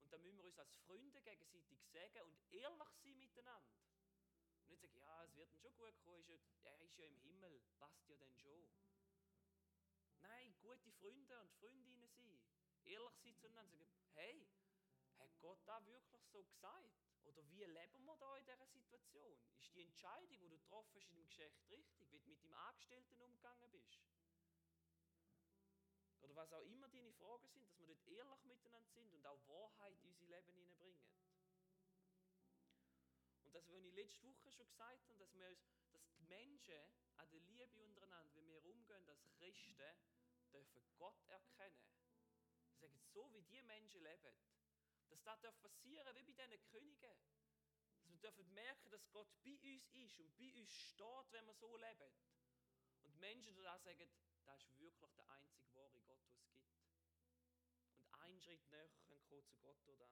Und da müssen wir uns als Freunde gegenseitig sagen und ehrlich sein miteinander. Und nicht sagen, ja, es wird dann schon gut kommen, er ist ja im Himmel, passt ja dann schon. Nein, gute Freunde und Freundinnen sein. Ehrlich sein zueinander, sagen, hey, Gott da wirklich so gesagt? Oder wie leben wir da in dieser Situation? Ist die Entscheidung, die du getroffen hast in dem Geschäft richtig, wie du mit dem Angestellten umgegangen bist? Oder was auch immer deine Fragen sind, dass wir dort ehrlich miteinander sind und auch Wahrheit in unser Leben hineinbringen. Und das, was ich letzte Woche schon gesagt habe, dass, wir dass die Menschen an der Liebe untereinander, wenn wir umgehen als Christen, dürfen Gott erkennen. Sie sagen, so wie die Menschen leben, dass das passieren wie bei diesen Königen. Dass wir dürfen merken, dass Gott bei uns ist und bei uns steht, wenn wir so leben. Und Menschen da sagen, das ist wirklich der einzige wahre Gott, den es gibt. Und einen Schritt näher kommen zu Gott da.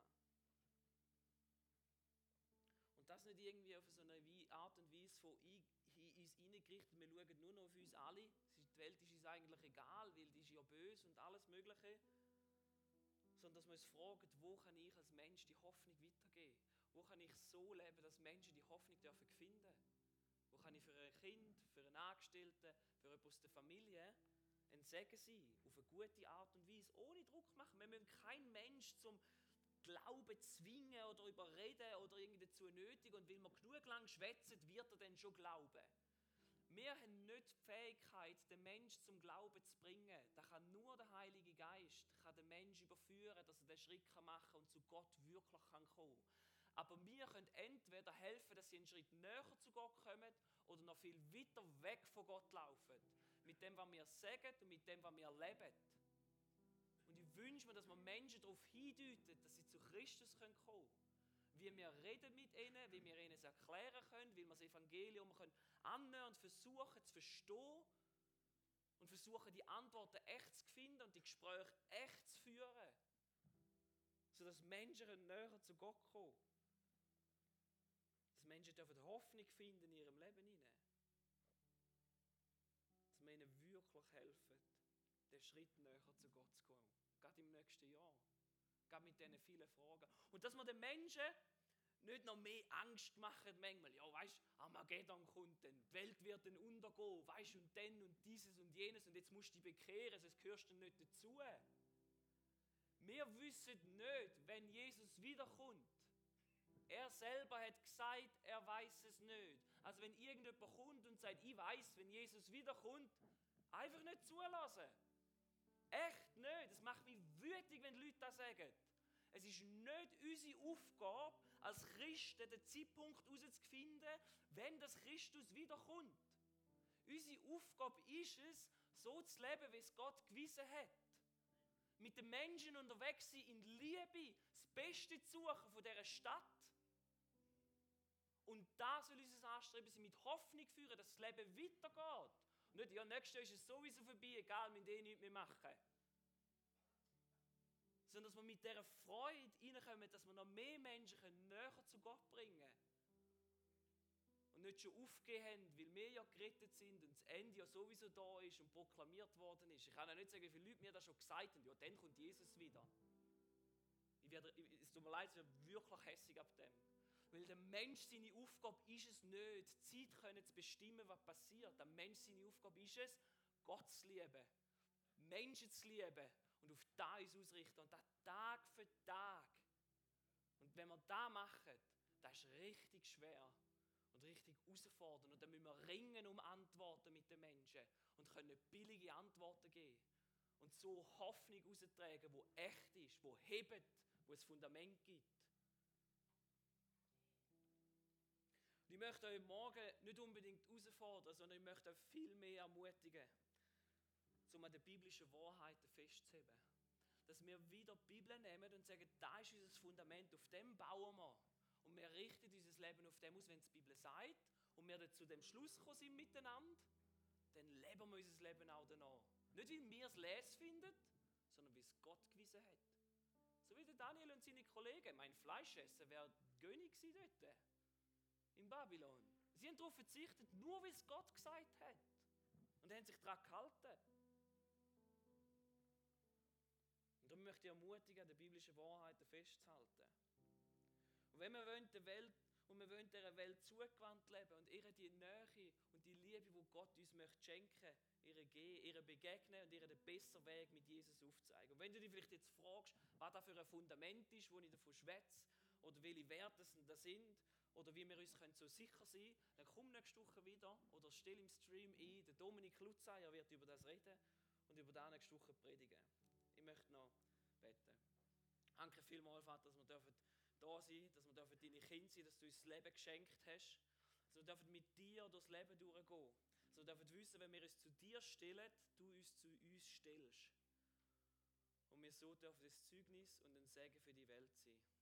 Und das nicht irgendwie auf so eine Art und Weise von uns hineingerichtet, wir schauen nur noch auf uns alle. Die Welt ist uns eigentlich egal, weil die ist ja böse und alles Mögliche sondern dass wir uns fragen, wo kann ich als Mensch die Hoffnung weitergeben? Wo kann ich so leben, dass Menschen die Hoffnung dürfen finden? Wo kann ich für ein Kind, für einen Angestellten, für jemanden aus der Familie ein Segen sein, auf eine gute Art und Weise, ohne Druck machen. Wir müssen keinen Mensch zum Glauben zwingen oder überreden oder irgendwie dazu nötigen und weil wir genug lang schwätzen, wird er dann schon glauben. Wir haben nicht die Fähigkeit, den Menschen zum Glauben zu bringen. Da kann nur der Heilige Geist kann den Menschen überführen, dass er den Schritt machen kann und zu Gott wirklich kann kommen Aber wir können entweder helfen, dass sie einen Schritt näher zu Gott kommen oder noch viel weiter weg von Gott laufen. Mit dem, was wir sagen und mit dem, was wir leben. Und ich wünscht mir, dass wir Menschen darauf hindeuten, dass sie zu Christus kommen können. Wie wir reden mit ihnen, wie wir ihnen es erklären können, wie wir das Evangelium können annähernd versuchen zu verstehen und versuchen, die Antworten echt zu finden und die Gespräche echt zu führen. Sodass Menschen näher zu Gott kommen. Dass Menschen dürfen Hoffnung finden in ihrem Leben hinein. Dass wir ihnen wirklich helfen, den Schritt näher zu Gott zu kommen. Gerade im nächsten Jahr. Gerade mit diesen vielen Fragen. Und dass wir den Menschen nicht noch mehr Angst machen manchmal. Ja, weißt du, Armageddon kommt dann, die Welt wird dann untergehen, weißt und dann und dieses und jenes und jetzt musst du dich bekehren, sonst gehörst du nicht dazu. Wir wissen nicht, wenn Jesus wiederkommt. Er selber hat gesagt, er weiß es nicht. Also wenn irgendjemand kommt und sagt, ich weiß, wenn Jesus wiederkommt, einfach nicht zulassen. Das macht mich wütig, wenn Leute das sagen. Es ist nicht unsere Aufgabe, als Christen den Zeitpunkt herauszufinden, wenn das Christus wiederkommt. Unsere Aufgabe ist es, so zu leben, wie es Gott gewiesen hat. Mit den Menschen unterwegs sein, in Liebe, das Beste zu suchen von dieser Stadt. Und da soll unser Anstreben sein, mit Hoffnung führen, dass das Leben weitergeht. Und nicht, ja, nächstes Jahr ist es sowieso vorbei, egal, mit denen nichts mehr machen sondern dass wir mit dieser Freude reinkommen, dass wir noch mehr Menschen näher zu Gott bringen können. Und nicht schon aufgegeben haben, weil wir ja gerettet sind und das Ende ja sowieso da ist und proklamiert worden ist. Ich kann ja nicht sagen, wie viele Leute mir das schon gesagt haben, ja, dann kommt Jesus wieder. Ich werde, es tut mir leid, ich werde wirklich hässig ab dem. Weil der Mensch seine Aufgabe ist es nicht, Zeit können zu bestimmen, was passiert. Der Mensch seine Aufgabe ist es, Gott zu lieben, Menschen zu lieben und auf da uns ausrichten und das Tag für Tag. Und wenn wir das machen, das ist richtig schwer und richtig herausfordernd. Und dann müssen wir ringen um Antworten mit den Menschen und können billige Antworten geben. Und so Hoffnung austragen, wo echt ist, wo hebt, wo es Fundament gibt. Und ich möchte euch morgen nicht unbedingt herausfordern, sondern ich möchte euch viel mehr ermutigen um an den biblischen Wahrheiten festzuheben. Dass wir wieder die Bibel nehmen und sagen, da ist unser Fundament, auf dem bauen wir. Und wir richten unser Leben auf dem aus, wenn es die Bibel sagt und wir dann zu dem Schluss gekommen sind miteinander, dann leben wir unser Leben auch danach. Nicht, wie wir es les finden, sondern wie es Gott gewiesen hat. So wie der Daniel und seine Kollegen. Mein Fleischessen wäre König dort. In Babylon. Sie haben darauf verzichtet, nur wie es Gott gesagt hat. Und haben sich daran gehalten. Darum möchte ich ermutigen, den biblischen Wahrheiten festzuhalten. Und wenn wir wollen, der Welt und wir wollen dieser Welt zugewandt leben und ihr die Nähe und die Liebe, die Gott uns möchte schenken, ihre gehen, ihre begegnen und ihr den besseren Weg mit Jesus aufzeigen. Und wenn du dich vielleicht jetzt fragst, was das für ein Fundament ist, wo ich davon schwätze, oder welche Werte das sind, oder wie wir uns können so sicher sein können, dann komm nächste Woche wieder oder stell im Stream ein. Der Dominik Lutzeier wird über das reden und über das nächste Woche predigen. Ich möchte noch beten. Danke vielmals, Vater, dass wir dürfen da sein dass wir dürfen deine Kinder sein dass du uns das Leben geschenkt hast. Dass wir dürfen mit dir durchs Leben durchgehen. Dass wir dürfen wissen, wenn wir uns zu dir stellen, du uns zu uns stellst. Und wir so dürfen das Zeugnis und ein Segen für die Welt sein.